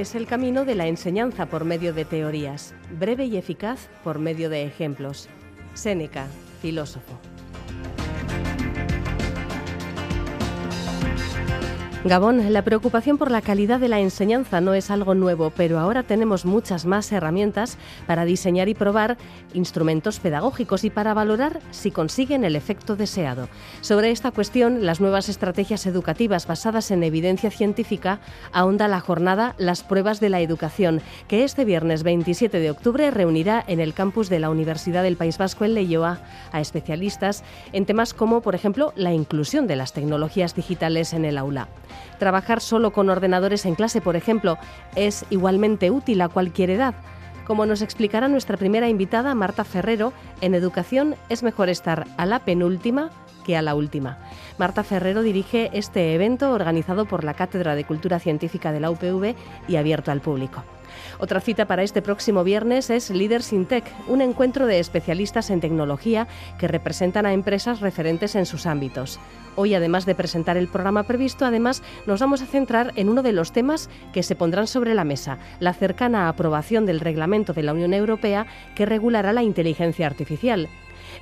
Es el camino de la enseñanza por medio de teorías, breve y eficaz por medio de ejemplos. Séneca, filósofo. Gabón, la preocupación por la calidad de la enseñanza no es algo nuevo, pero ahora tenemos muchas más herramientas para diseñar y probar instrumentos pedagógicos y para valorar si consiguen el efecto deseado. Sobre esta cuestión, las nuevas estrategias educativas basadas en evidencia científica ahonda la jornada Las pruebas de la educación, que este viernes 27 de octubre reunirá en el campus de la Universidad del País Vasco en Leioa a especialistas en temas como, por ejemplo, la inclusión de las tecnologías digitales en el aula. Trabajar solo con ordenadores en clase, por ejemplo, es igualmente útil a cualquier edad. Como nos explicará nuestra primera invitada, Marta Ferrero, en educación es mejor estar a la penúltima que a la última. Marta Ferrero dirige este evento organizado por la Cátedra de Cultura Científica de la UPV y abierto al público. Otra cita para este próximo viernes es Leaders in Tech, un encuentro de especialistas en tecnología que representan a empresas referentes en sus ámbitos. Hoy, además de presentar el programa previsto, además nos vamos a centrar en uno de los temas que se pondrán sobre la mesa, la cercana aprobación del reglamento de la Unión Europea que regulará la inteligencia artificial.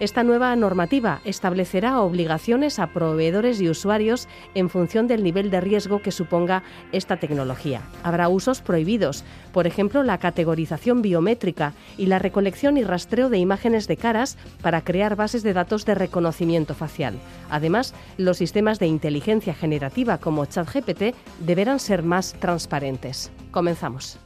Esta nueva normativa establecerá obligaciones a proveedores y usuarios en función del nivel de riesgo que suponga esta tecnología. Habrá usos prohibidos, por ejemplo, la categorización biométrica y la recolección y rastreo de imágenes de caras para crear bases de datos de reconocimiento facial. Además, los sistemas de inteligencia generativa como ChatGPT deberán ser más transparentes. Comenzamos.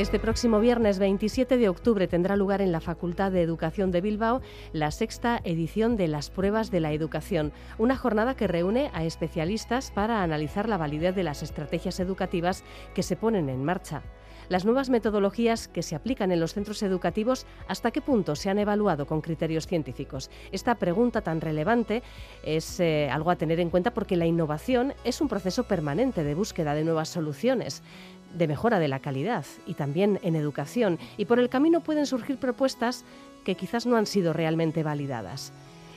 Este próximo viernes 27 de octubre tendrá lugar en la Facultad de Educación de Bilbao la sexta edición de las pruebas de la educación, una jornada que reúne a especialistas para analizar la validez de las estrategias educativas que se ponen en marcha. Las nuevas metodologías que se aplican en los centros educativos, ¿hasta qué punto se han evaluado con criterios científicos? Esta pregunta tan relevante es eh, algo a tener en cuenta porque la innovación es un proceso permanente de búsqueda de nuevas soluciones de mejora de la calidad y también en educación. Y por el camino pueden surgir propuestas que quizás no han sido realmente validadas.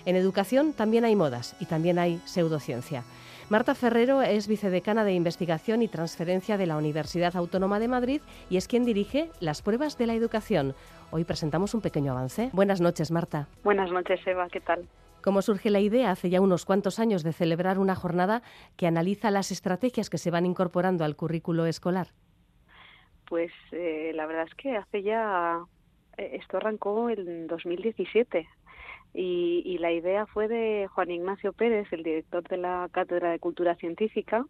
En educación también hay modas y también hay pseudociencia. Marta Ferrero es vicedecana de Investigación y Transferencia de la Universidad Autónoma de Madrid y es quien dirige las pruebas de la educación. Hoy presentamos un pequeño avance. Buenas noches, Marta. Buenas noches, Eva. ¿Qué tal? ¿Cómo surge la idea hace ya unos cuantos años de celebrar una jornada que analiza las estrategias que se van incorporando al currículo escolar? Pues eh, la verdad es que hace ya, eh, esto arrancó en 2017 y, y la idea fue de Juan Ignacio Pérez, el director de la Cátedra de Cultura Científica,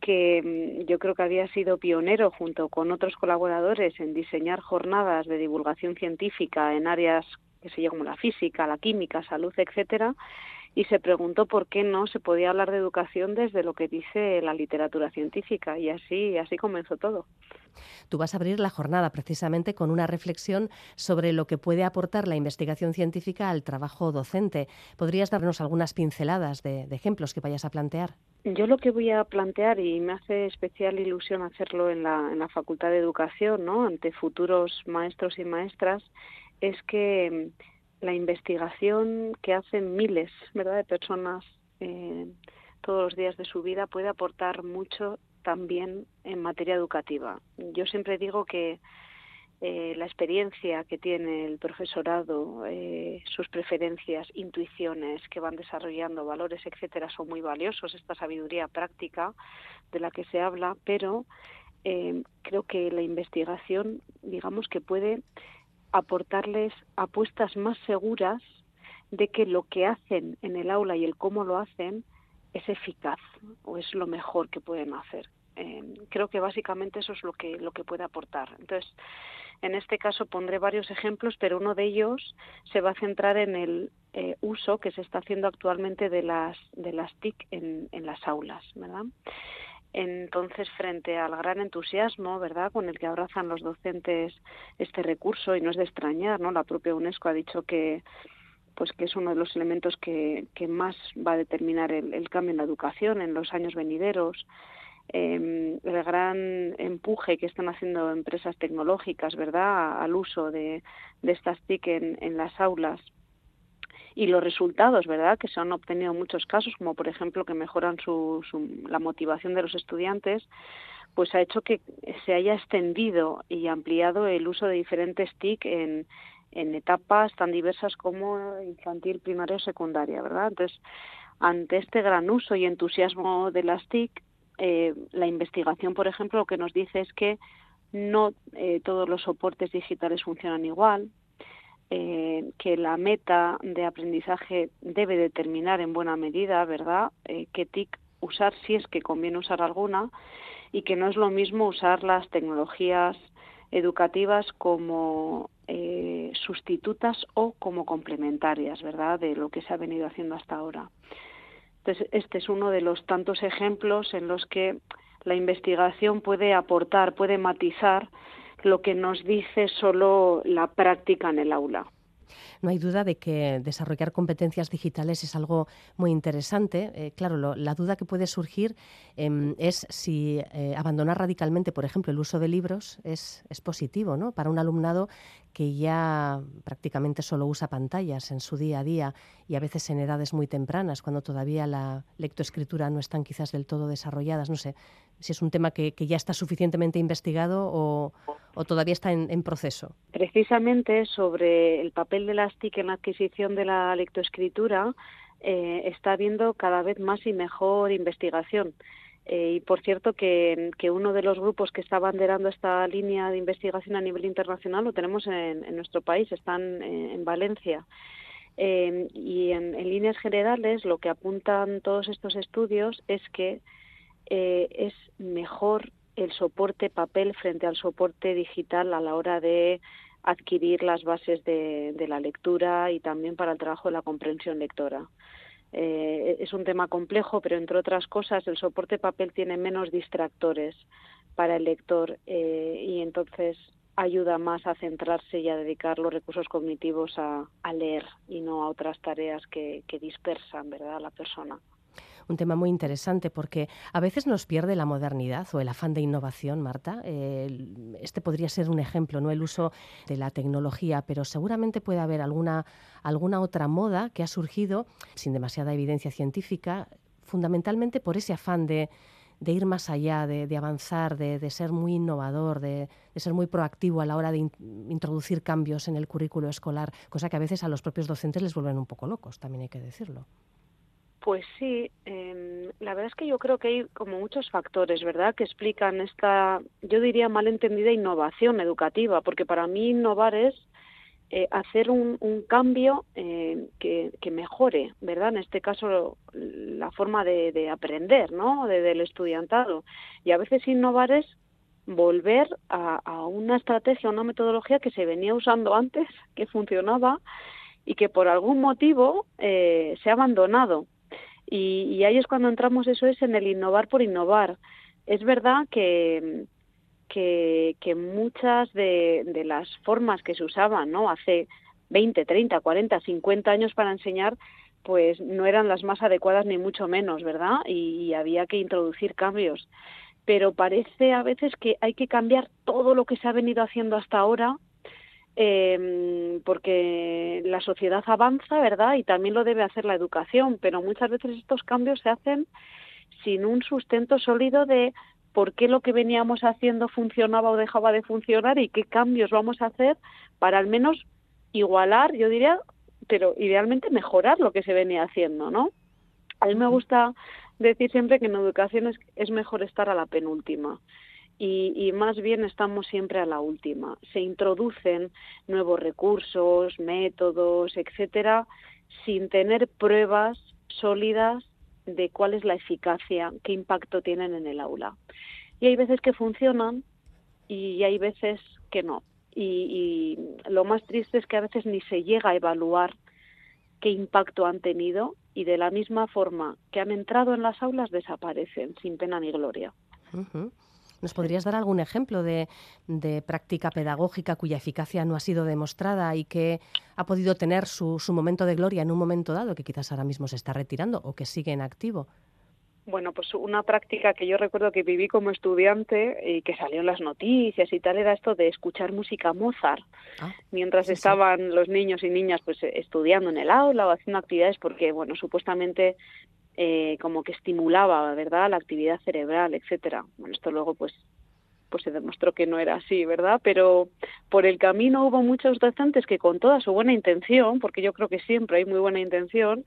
que mm, yo creo que había sido pionero junto con otros colaboradores en diseñar jornadas de divulgación científica en áreas que se como la física, la química, salud, etcétera, y se preguntó por qué no se podía hablar de educación desde lo que dice la literatura científica y así así comenzó todo. Tú vas a abrir la jornada precisamente con una reflexión sobre lo que puede aportar la investigación científica al trabajo docente. ¿Podrías darnos algunas pinceladas de, ejemplos que vayas a plantear? Yo lo que voy a plantear, y me hace especial ilusión hacerlo en la, en la Facultad de Educación, ¿no? ante futuros maestros y maestras, es que la investigación que hacen miles ¿verdad? de personas eh, todos los días de su vida puede aportar mucho también en materia educativa. Yo siempre digo que eh, la experiencia que tiene el profesorado, eh, sus preferencias, intuiciones que van desarrollando, valores, etcétera, son muy valiosos, esta sabiduría práctica de la que se habla, pero creo que la investigación, digamos que puede aportarles apuestas más seguras de que lo que hacen en el aula y el cómo lo hacen es eficaz o es lo mejor que pueden hacer. Eh, creo que básicamente eso es lo que lo que puede aportar. Entonces, en este caso pondré varios ejemplos, pero uno de ellos se va a centrar en el eh, uso que se está haciendo actualmente de las de las TIC en, en las aulas, ¿verdad? Entonces, frente al gran entusiasmo, ¿verdad?, con el que abrazan los docentes este recurso, y no es de extrañar, ¿no? La propia UNESCO ha dicho que pues que es uno de los elementos que, que más va a determinar el, cambio en la educación en los años venideros. Eh, el gran empuje que están haciendo empresas tecnológicas, ¿verdad?, al uso de, de estas TIC en, en las aulas y los resultados, ¿verdad?, que se han obtenido en muchos casos, como por ejemplo que mejoran su, la motivación de los estudiantes, pues ha hecho que se haya extendido y ampliado el uso de diferentes TIC en, en etapas tan diversas como infantil, primaria o secundaria, ¿verdad? Entonces, ante este gran uso y entusiasmo de las TIC, eh, la investigación, por ejemplo, lo que nos dice es que no eh, todos los soportes digitales funcionan igual, eh, que la meta de aprendizaje debe determinar en buena medida, ¿verdad?, eh, qué TIC usar si es que conviene usar alguna y que no es lo mismo usar las tecnologías educativas como eh, sustitutas o como complementarias, ¿verdad?, de lo que se ha venido haciendo hasta ahora. Entonces, este es uno de los tantos ejemplos en los que la investigación puede aportar, puede matizar lo que nos dice solo la práctica en el aula. No hay duda de que desarrollar competencias digitales es algo muy interesante. Eh, claro, la duda que puede surgir em, es si eh, abandonar radicalmente, por ejemplo, el uso de libros es, es positivo ¿no? para un alumnado que ya prácticamente solo usa pantallas en su día a día y a veces en edades muy tempranas, cuando todavía la lectoescritura no están quizás del todo desarrolladas. No sé si es un tema que, ya está suficientemente investigado o, todavía está en, proceso. Precisamente sobre el papel de las TIC en la adquisición de la lectoescritura eh, está habiendo cada vez más y mejor investigación. Eh, y por cierto que, uno de los grupos que está banderando esta línea de investigación a nivel internacional lo tenemos en, nuestro país, están en, Valencia. Eh, y en, líneas generales lo que apuntan todos estos estudios es que eh, es mejor el soporte papel frente al soporte digital a la hora de adquirir las bases de la lectura y también para el trabajo de la comprensión lectora. Eh, es un tema complejo, pero entre otras cosas el soporte papel tiene menos distractores para el lector eh, y entonces ayuda más a centrarse y a dedicar los recursos cognitivos a, leer y no a otras tareas que, dispersan ¿verdad? a la persona un tema muy interesante porque a veces nos pierde la modernidad o el afán de innovación, Marta. este podría ser un ejemplo, no el uso de la tecnología, pero seguramente puede haber alguna, alguna otra moda que ha surgido sin demasiada evidencia científica, fundamentalmente por ese afán de, ir más allá, de, avanzar, de, ser muy innovador, de, ser muy proactivo a la hora de introducir cambios en el currículo escolar, cosa que a veces a los propios docentes les vuelven un poco locos, también hay que decirlo. Pues sí, eh, la verdad es que yo creo que hay como muchos factores, ¿verdad?, que explican esta, yo diría mal entendida innovación educativa, porque para mí innovar es eh, hacer un, cambio eh, que, mejore, ¿verdad? En este caso la forma de, de aprender, ¿no?, de, del estudiantado. Y a veces innovar es volver a, a una estrategia, una metodología que se venía usando antes, que funcionaba y que por algún motivo eh, se ha abandonado. Y, ahí es cuando entramos, eso es en el innovar por innovar. Es verdad que, que, muchas de, de, las formas que se usaban ¿no? hace 20, 30, 40, 50 años para enseñar, pues no eran las más adecuadas ni mucho menos, ¿verdad? y había que introducir cambios. Pero parece a veces que hay que cambiar todo lo que se ha venido haciendo hasta ahora eh, porque la sociedad avanza, ¿verdad? Y también lo debe hacer la educación, pero muchas veces estos cambios se hacen sin un sustento sólido de por qué lo que veníamos haciendo funcionaba o dejaba de funcionar y qué cambios vamos a hacer para al menos igualar, yo diría, pero idealmente mejorar lo que se venía haciendo, ¿no? A mí me gusta decir siempre que en educación es, es mejor estar a la penúltima y, más bien estamos siempre a la última. Se introducen nuevos recursos, métodos, etcétera, sin tener pruebas sólidas de cuál es la eficacia, qué impacto tienen en el aula. Y hay veces que funcionan y hay veces que no. Y, y lo más triste es que a veces ni se llega a evaluar qué impacto han tenido y de la misma forma que han entrado en las aulas desaparecen sin pena ni gloria. ¿Nos podrías dar algún ejemplo de, práctica pedagógica cuya eficacia no ha sido demostrada y que ha podido tener su, su momento de gloria en un momento dado que quizás ahora mismo se está retirando o que sigue en activo? Bueno, pues una práctica que yo recuerdo que viví como estudiante y que salió en las noticias y tal era esto de escuchar música Mozart ah, mientras estaban los niños y niñas pues estudiando en el aula o haciendo actividades porque bueno supuestamente eh, como que estimulaba verdad la actividad cerebral etcétera. Bueno esto luego pues pues se demostró que no era así, ¿verdad? Pero por el camino hubo muchos docentes que con toda su buena intención, porque yo creo que siempre hay muy buena intención,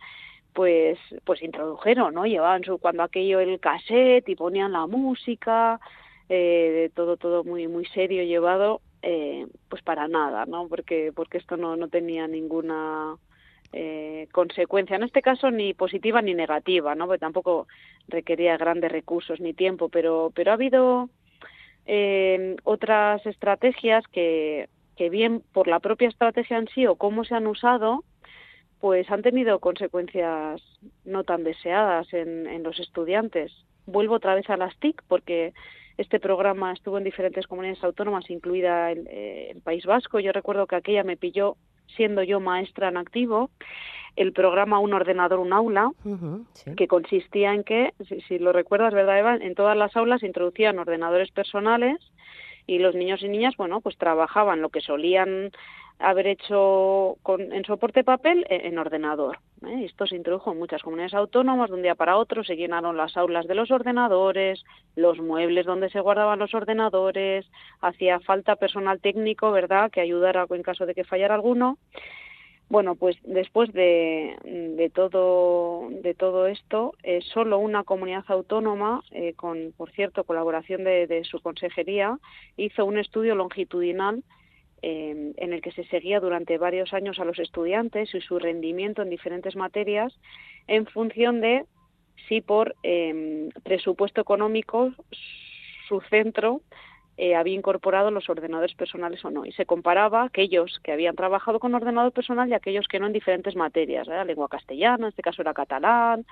pues pues introdujeron no llevaban su cuando aquello el cassette y ponían la música eh, todo todo muy muy serio llevado eh, pues para nada no porque porque esto no no tenía ninguna eh, consecuencia en este caso ni positiva ni negativa no porque tampoco requería grandes recursos ni tiempo pero pero ha habido eh, otras estrategias que que bien por la propia estrategia en sí o cómo se han usado pues han tenido consecuencias no tan deseadas en, los estudiantes. Vuelvo otra vez a las TIC porque este programa estuvo en diferentes comunidades autónomas, incluida eh, el, País Vasco. Yo recuerdo que aquella me pilló siendo yo maestra en activo el programa Un ordenador, un aula, que consistía en que, si, si, lo recuerdas, ¿verdad, Eva? En todas las aulas se introducían ordenadores personales y los niños y niñas, bueno, pues trabajaban lo que solían haber hecho con, en soporte papel e, en, ordenador. ¿eh? Esto se introdujo en muchas comunidades autónomas, de un día para otro se llenaron las aulas de los ordenadores, los muebles donde se guardaban los ordenadores, hacía falta personal técnico, ¿verdad?, que ayudara en caso de que fallara alguno. Bueno, pues después de, de todo de todo esto, eh, solo una comunidad autónoma, eh, con por cierto colaboración de, su consejería, hizo un estudio longitudinal en el que se seguía durante varios años a los estudiantes y su rendimiento en diferentes materias en función de si por presupuesto económico su centro eh, había incorporado los ordenadores personales o no. Y se comparaba aquellos que habían trabajado con ordenador personal y aquellos que no en diferentes materias, la lengua castellana, en este caso era catalán,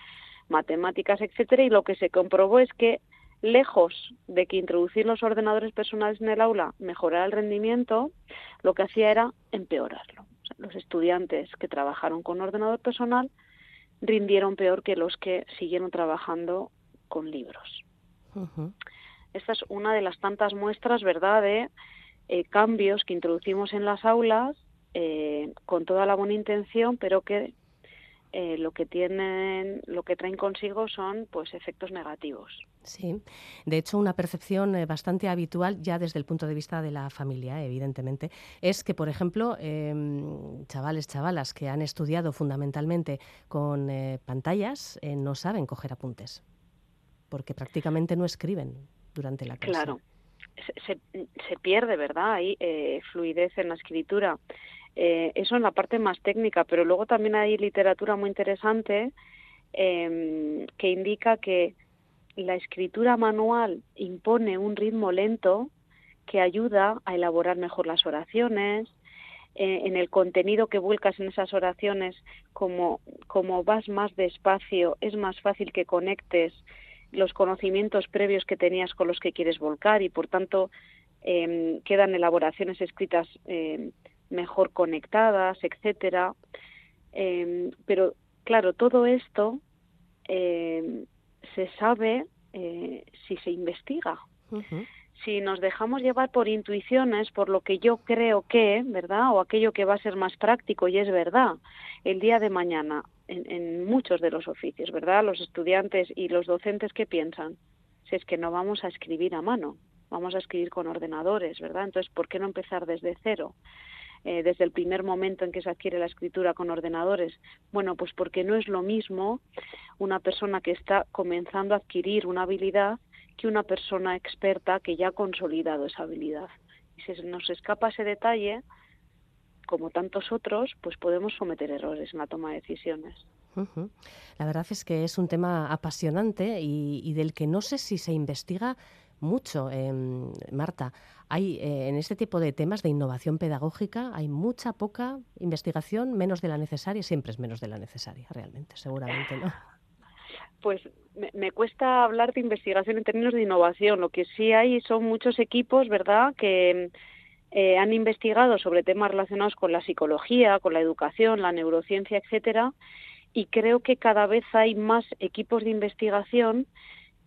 matemáticas, etcétera, y lo que se comprobó es que lejos de que introducir los ordenadores personales en el aula mejorara el rendimiento, lo que hacía era empeorarlo. los estudiantes que trabajaron con ordenador personal rindieron peor que los que siguieron trabajando con libros. Esta es una de las tantas muestras, ¿verdad?, de eh, cambios que introducimos en las aulas eh, con toda la buena intención, pero que eh, lo que tienen, lo que traen consigo son pues efectos negativos. Sí, de hecho una percepción eh, bastante habitual ya desde el punto de vista de la familia, evidentemente, es que por ejemplo em, chavales, chavalas que han estudiado fundamentalmente con pantallas no saben coger apuntes porque prácticamente no escriben durante la clase. Claro, se, se pierde, ¿verdad? Hay fluidez en la escritura. Eh, eso en la parte más técnica, pero luego también hay literatura muy interesante em, que indica que la escritura manual impone un ritmo lento que ayuda a elaborar mejor las oraciones, eh, en el contenido que vuelcas en esas oraciones, como, como vas más despacio, es más fácil que conectes los conocimientos previos que tenías con los que quieres volcar y por tanto em, quedan elaboraciones escritas em, mejor conectadas, etcétera. Em, pero claro, todo esto se sabe eh, si se investiga. Si nos dejamos llevar por intuiciones, por lo que yo creo que, ¿verdad? O aquello que va a ser más práctico y es verdad, el día de mañana, en, en muchos de los oficios, ¿verdad? Los estudiantes y los docentes que piensan, si es que no vamos a escribir a mano, vamos a escribir con ordenadores, ¿verdad? Entonces, ¿por qué no empezar desde cero? Eh, desde el primer momento en que se adquiere la escritura con ordenadores? Bueno, pues porque no es lo mismo una persona que está comenzando a adquirir una habilidad que una persona experta que ya ha consolidado esa habilidad. Y si nos escapa ese detalle, como tantos otros, pues podemos cometer errores en la toma de decisiones. La verdad es que es un tema apasionante y, del que no sé si se investiga mucho, em, Marta. Hay eh, en este tipo de temas de innovación pedagógica hay mucha poca investigación, menos de la necesaria, siempre es menos de la necesaria, realmente, seguramente, ¿no? Pues me, cuesta hablar de investigación en términos de innovación. Lo que sí hay son muchos equipos, ¿verdad?, que eh, han investigado sobre temas relacionados con la psicología, con la educación, la neurociencia, etcétera, y creo que cada vez hay más equipos de investigación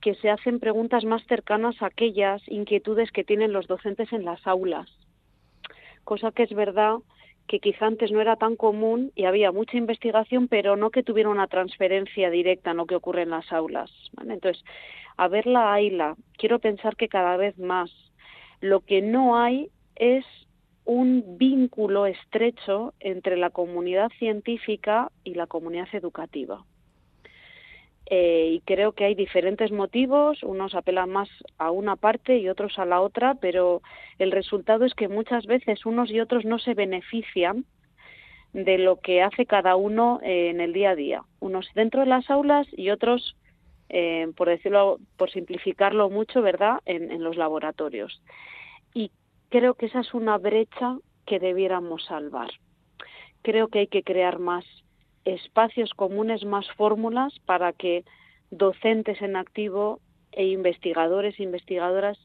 que se hacen preguntas más cercanas a aquellas inquietudes que tienen los docentes en las aulas. Cosa que es verdad que quizá antes no era tan común y había mucha investigación, pero no que tuviera una transferencia directa en lo que ocurre en las aulas. Entonces, a verla hayla, quiero pensar que cada vez más. Lo que no hay es un vínculo estrecho entre la comunidad científica y la comunidad educativa. Eh, y creo que hay diferentes motivos, unos apelan más a una parte y otros a la otra, pero el resultado es que muchas veces unos y otros no se benefician de lo que hace cada uno eh, en el día a día, unos dentro de las aulas y otros, eh, por decirlo, por simplificarlo mucho, ¿verdad?, en, en los laboratorios. Y creo que esa es una brecha que debiéramos salvar. Creo que hay que crear más espacios comunes, más fórmulas para que docentes en activo e investigadores e investigadoras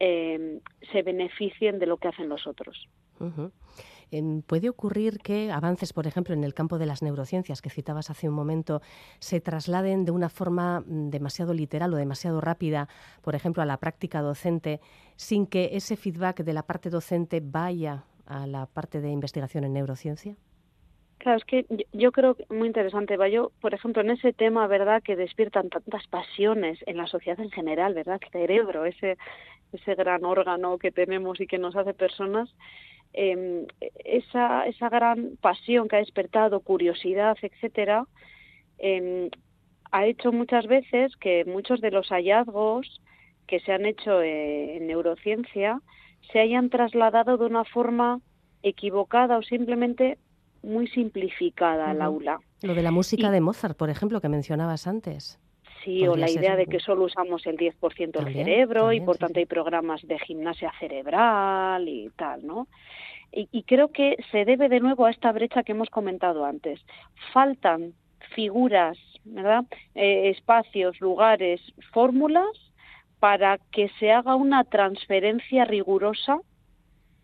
eh, se beneficien de lo que hacen los otros. ¿Puede ocurrir que avances, por ejemplo, en el campo de las neurociencias que citabas hace un momento, se trasladen de una forma mm, demasiado literal o demasiado rápida, por ejemplo, a la práctica docente, sin que ese feedback de la parte docente vaya a la parte de investigación en neurociencia? Claro, es que yo creo que muy interesante, por ejemplo, en ese tema, ¿verdad?, que despiertan tantas pasiones en la sociedad en general, ¿verdad?, el cerebro, ese, ese gran órgano que tenemos y que nos hace personas, eh, esa, esa gran pasión que ha despertado, curiosidad, etcétera, eh, ha hecho muchas veces que muchos de los hallazgos que se han hecho en neurociencia se hayan trasladado de una forma equivocada o simplemente muy simplificada al aula. Lo de la música de Mozart, por ejemplo, que mencionabas antes. Sí, o la idea de que solo usamos el 10% del cerebro y por tanto hay programas de gimnasia cerebral y tal, ¿no? Y, creo que se debe de nuevo a esta brecha que hemos comentado antes. Faltan figuras, ¿verdad? Eh, espacios, lugares, fórmulas para que se haga una transferencia rigurosa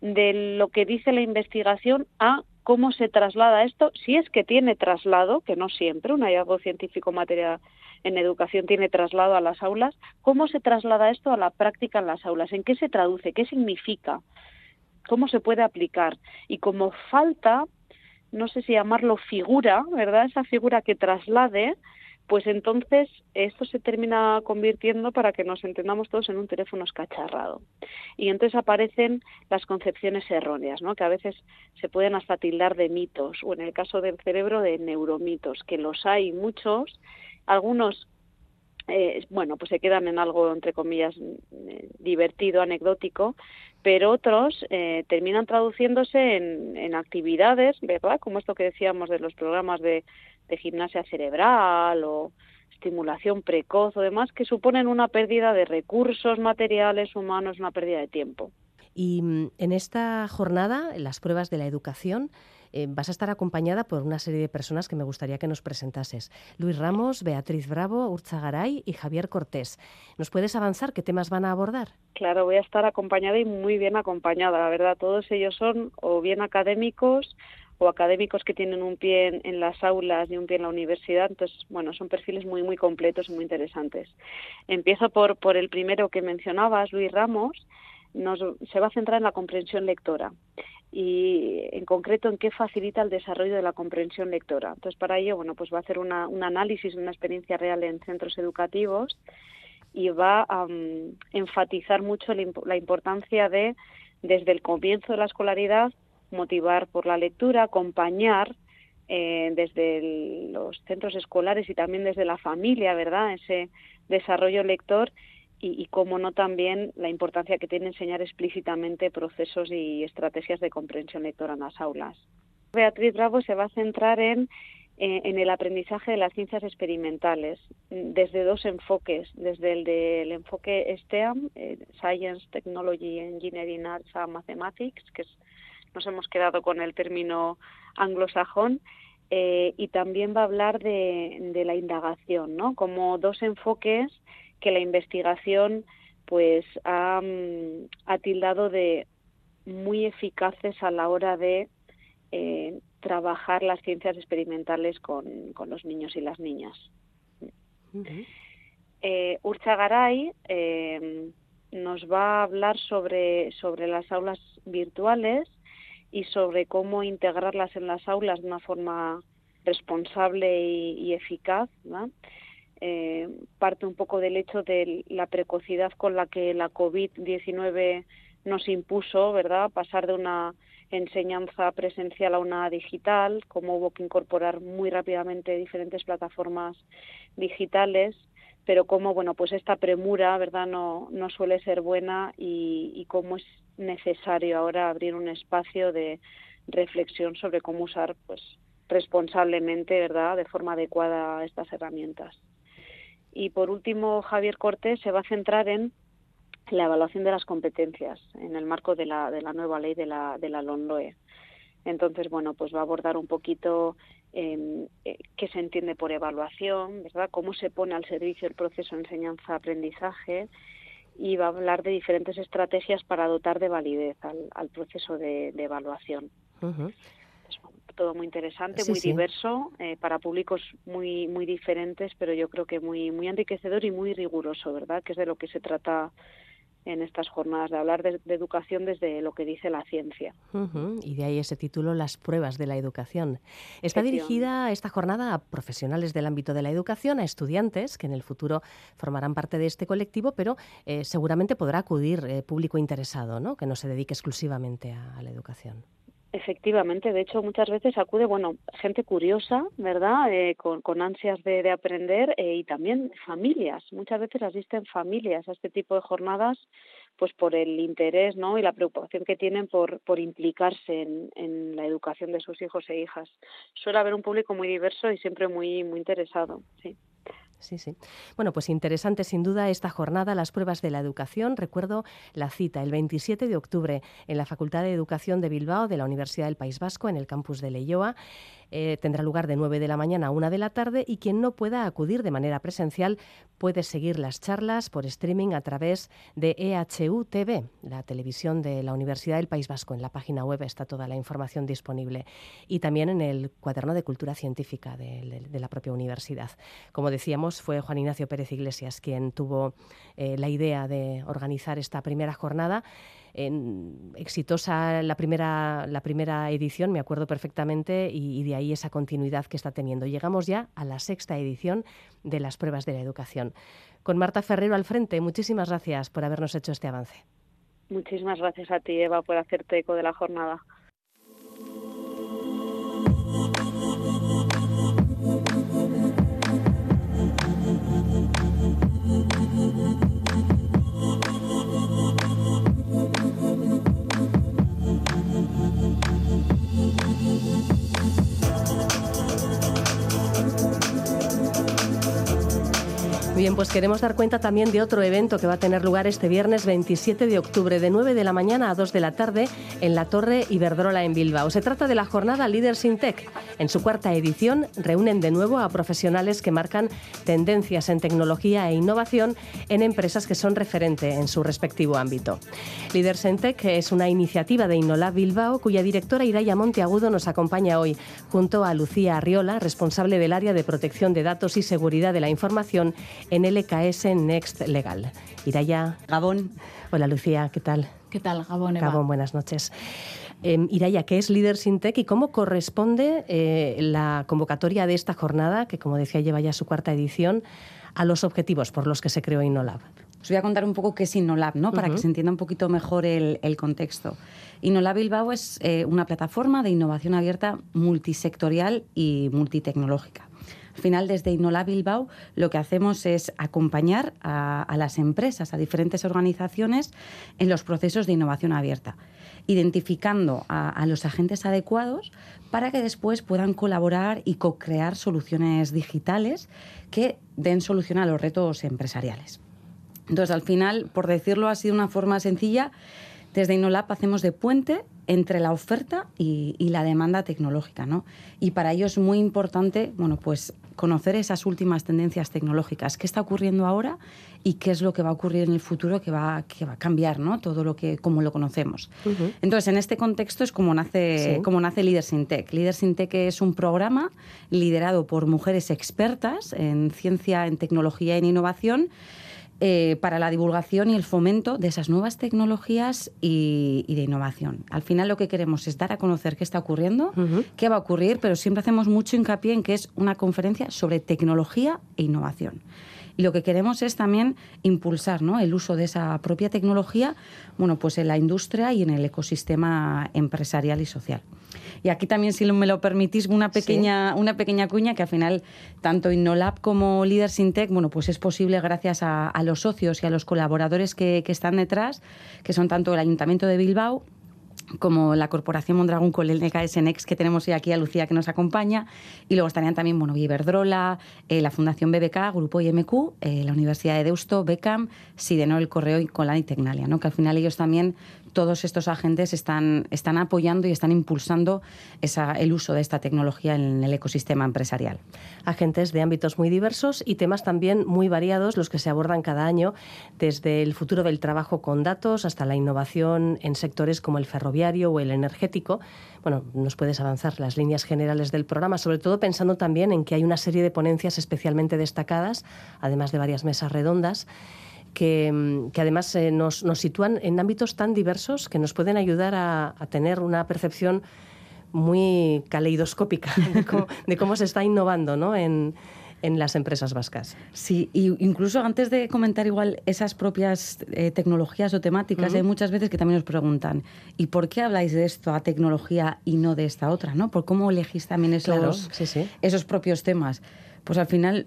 de lo que dice la investigación a cómo se traslada esto, si es que tiene traslado, que no siempre, un hallazgo científico material en educación tiene traslado a las aulas, cómo se traslada esto a la práctica en las aulas, en qué se traduce, qué significa, cómo se puede aplicar. Y como falta, no sé si llamarlo figura, ¿verdad? Esa figura que traslade, pues entonces esto se termina convirtiendo para que nos entendamos todos en un teléfono escacharrado. Y entonces aparecen las concepciones erróneas, ¿no? que a veces se pueden hasta tildar de mitos, o en el caso del cerebro de neuromitos, que los hay muchos, algunos eh, bueno, pues se quedan en algo, entre comillas, eh, divertido, anecdótico, pero otros eh, terminan traduciéndose en, en, actividades, ¿verdad? Como esto que decíamos de los programas de de gimnasia cerebral o estimulación precoz o demás que suponen una pérdida de recursos materiales humanos, una pérdida de tiempo. Y mm, en esta jornada, en las pruebas de la educación, eh, vas a estar acompañada por una serie de personas que me gustaría que nos presentases. Luis Ramos, Beatriz Bravo, Urza Garay y Javier Cortés. ¿Nos puedes avanzar qué temas van a abordar? Claro, voy a estar acompañada y muy bien acompañada. La verdad, todos ellos son o bien académicos o académicos que tienen un pie en, las aulas y un pie en la universidad. Entonces, bueno, son perfiles muy, muy completos y muy interesantes. Empiezo por, por el primero que mencionabas, Luis Ramos. Nos, se va a centrar en la comprensión lectora y en concreto en qué facilita el desarrollo de la comprensión lectora. Entonces, para ello, bueno, pues va a hacer una, un análisis, una experiencia real en centros educativos y va a mm, enfatizar mucho la importancia de, desde el comienzo de la escolaridad, motivar por la lectura, acompañar eh, desde los centros escolares y también desde la familia, ¿verdad? Ese desarrollo lector y, y cómo no también la importancia que tiene enseñar explícitamente procesos y estrategias de comprensión lectora en las aulas. Beatriz Bravo se va a centrar en eh, el aprendizaje de las ciencias experimentales desde dos enfoques, desde el del enfoque STEAM, eh, Science, Technology, Engineering, Arts and Mathematics, que nos hemos quedado con el término anglosajón, eh, y también va a hablar de, de, la indagación, ¿no? Como dos enfoques que la investigación pues ha, mm, ha tildado de muy eficaces a la hora de eh, trabajar las ciencias experimentales con, los niños y las niñas. Eh, Urcha Garay eh, nos va a hablar sobre, sobre las aulas virtuales y sobre cómo integrarlas en las aulas de una forma responsable y, eficaz. Eh, parte un poco del hecho de la precocidad con la que la COVID-19 nos impuso, ¿verdad? Pasar de una enseñanza presencial a una digital, cómo hubo que incorporar muy rápidamente diferentes plataformas digitales, pero cómo bueno pues esta premura verdad no, no suele ser buena y, y cómo es necesario ahora abrir un espacio de reflexión sobre cómo usar pues responsablemente verdad de forma adecuada estas herramientas y por último Javier Cortés se va a centrar en la evaluación de las competencias en el marco de la, de la nueva ley de la, de la LONLOE. Entonces, bueno, pues va a abordar un poquito em, eh, qué se entiende por evaluación, ¿verdad? Cómo se pone al servicio el proceso de enseñanza-aprendizaje y va a hablar de diferentes estrategias para dotar de validez al, al proceso de, evaluación. Todo muy interesante, muy diverso, eh, para públicos muy muy diferentes, pero yo creo que muy muy enriquecedor y muy riguroso, ¿verdad? Que es de lo que se trata en estas jornadas, de hablar de, educación desde lo que dice la ciencia. Y de ahí ese título, Las pruebas de la educación. Está dirigida esta jornada a profesionales del ámbito de la educación, a estudiantes que en el futuro formarán parte de este colectivo, pero eh, seguramente podrá acudir eh, público interesado, ¿no? que no se dedique exclusivamente a la educación. Efectivamente, de hecho muchas veces acude, bueno, gente curiosa, ¿verdad? Eh, con, con, ansias de, de aprender eh, y también familias. Muchas veces asisten familias a este tipo de jornadas, pues por el interés, ¿no? Y la preocupación que tienen por, por implicarse en, en la educación de sus hijos e hijas. Suele haber un público muy diverso y siempre muy, muy interesado, sí. Sí, sí. Bueno, pues interesante sin duda esta jornada, las pruebas de la educación. Recuerdo la cita el 27 de octubre en la Facultad de Educación de Bilbao de la Universidad del País Vasco, en el campus de Leyoa. Eh, tendrá lugar de 9 de la mañana a 1 de la tarde y quien no pueda acudir de manera presencial puede seguir las charlas por streaming a través de EHU TV, la televisión de la Universidad del País Vasco. En la página web está toda la información disponible y también en el cuaderno de cultura científica de, la propia universidad. Como decíamos, fue Juan Ignacio Pérez Iglesias quien tuvo eh, la idea de organizar esta primera jornada exitosa la primera, la primera edición, me acuerdo perfectamente, y, de ahí esa continuidad que está teniendo. Llegamos ya a la sexta edición de las pruebas de la educación. Con Marta Ferrero al frente, muchísimas gracias por habernos hecho este avance. Muchísimas gracias a ti, Eva, por hacerte eco de la jornada. Bien, pues queremos dar cuenta también de otro evento que va a tener lugar este viernes 27 de octubre de 9 de la mañana a 2 de la tarde en la Torre Iberdrola en Bilbao. Se trata de la jornada Leaders in Tech. En su cuarta edición reúnen de nuevo a profesionales que marcan tendencias en tecnología e innovación en empresas que son referente en su respectivo ámbito. Leaders in Tech es una iniciativa de Innolab Bilbao cuya directora Iraya Monteagudo nos acompaña hoy junto a Lucía Arriola, responsable del área de protección de datos y seguridad de la información en LKS Next Legal. Iraya. Gabón. Hola Lucía, ¿qué tal? ¿Qué tal, Gabón? Eva? Gabón, buenas noches. Eh, Iraya, ¿qué es Líder Tech y cómo corresponde eh, la convocatoria de esta jornada, que como decía lleva ya su cuarta edición, a los objetivos por los que se creó Innolab? Os voy a contar un poco qué es Innolab, ¿no? para que se entienda un poquito mejor el, contexto. Innolab Bilbao es eh, una plataforma de innovación abierta multisectorial y multitecnológica. Al final, desde Inolab Bilbao, lo que hacemos es acompañar a, las empresas, a diferentes organizaciones, en los procesos de innovación abierta, identificando a, los agentes adecuados para que después puedan colaborar y co-crear soluciones digitales que den solución a los retos empresariales. Entonces, al final, por decirlo así de una forma sencilla, desde Inolab hacemos de puente entre la oferta y, la demanda tecnológica, ¿no? Y para ello es muy importante, bueno, pues conocer esas últimas tendencias tecnológicas, qué está ocurriendo ahora y qué es lo que va a ocurrir en el futuro que va, que va a cambiar, ¿no? Todo lo que como lo conocemos. Entonces, en este contexto es como nace, como nace Leaders in Tech. Leaders in Tech es un programa liderado por mujeres expertas en ciencia, en tecnología y en innovación eh, para la divulgación y el fomento de esas nuevas tecnologías y, de innovación. Al final lo que queremos es dar a conocer qué está ocurriendo, qué va a ocurrir, pero siempre hacemos mucho hincapié en que es una conferencia sobre tecnología e innovación. Y lo que queremos es también impulsar ¿no? el uso de esa propia tecnología bueno, pues en la industria y en el ecosistema empresarial y social. Y aquí también, si me lo permitís, una pequeña, una pequeña cuña que al final, tanto Innolab como Leaders in Tech, bueno, pues es posible gracias a, los socios y a los colaboradores que, que están detrás, que son tanto el Ayuntamiento de Bilbao, como la Corporación Mondragón con el NKS Next que tenemos hoy aquí a Lucía que nos acompaña y luego estarían también bueno, Iberdrola, eh, la Fundación BBK, Grupo IMQ, eh, la Universidad de Deusto, Becam, Sidenor, el Correo y Colán y Tecnalia, ¿no? que al final ellos también todos estos agentes están, están apoyando y están impulsando el uso de esta tecnología en el ecosistema empresarial. Agentes de ámbitos muy diversos y temas también muy variados los que se abordan cada año, desde el futuro del trabajo con datos hasta la innovación en sectores como el ferroviario o el energético. Bueno, nos puedes avanzar las líneas generales del programa, sobre todo pensando también en que hay una serie de ponencias especialmente destacadas, además de varias mesas redondas que, además eh, nos, sitúan en ámbitos tan diversos que nos pueden ayudar a, tener una percepción muy caleidoscópica de cómo, se está innovando ¿no? en, las empresas vascas. Sí, y incluso antes de comentar igual esas propias eh, tecnologías o temáticas, hay muchas veces que también nos preguntan, ¿y por qué habláis de esto a tecnología y no de esta otra? ¿no? ¿Por cómo elegís también esos, esos propios temas? Pues al final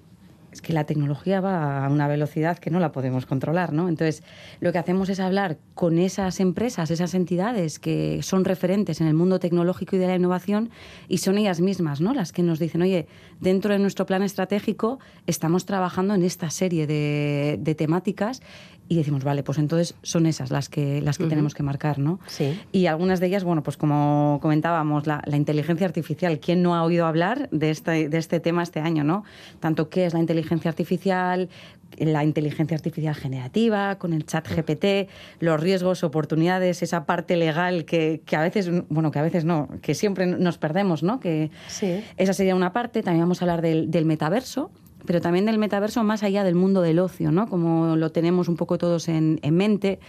que la tecnología va a una velocidad que no la podemos controlar, ¿no? Entonces, lo que hacemos es hablar con esas empresas, esas entidades que son referentes en el mundo tecnológico y de la innovación y son ellas mismas, ¿no? Las que nos dicen, oye, dentro de nuestro plan estratégico estamos trabajando en esta serie de temáticas y decimos, vale, pues entonces son esas las que, las que tenemos que marcar, ¿no? Sí. Y algunas de ellas, bueno, pues como comentábamos, la, inteligencia artificial. ¿Quién no ha oído hablar de este, de este tema este año, no? Tanto qué es la inteligencia artificial, la inteligencia artificial generativa, con el chat GPT, los riesgos, oportunidades, esa parte legal que, que, a veces, bueno, que a veces no, que siempre nos perdemos, ¿no? Que sí. esa sería una parte. También vamos a hablar del, del metaverso, pero también del metaverso más allá del mundo del ocio, ¿no? Como lo tenemos un poco todos en, mente.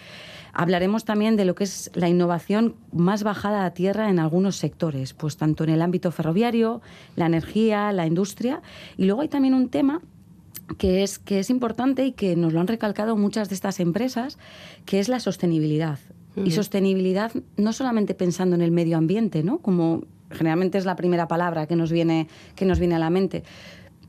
Hablaremos también de lo que es la innovación más bajada a tierra en algunos sectores, pues tanto en el ámbito ferroviario, la energía, la industria. Y luego hay también un tema que es, que es importante y que nos lo han recalcado muchas de estas empresas, que es la sostenibilidad. Y sostenibilidad no solamente pensando en el medio ambiente, ¿no? Como generalmente es la primera palabra que nos viene, que nos viene a la mente,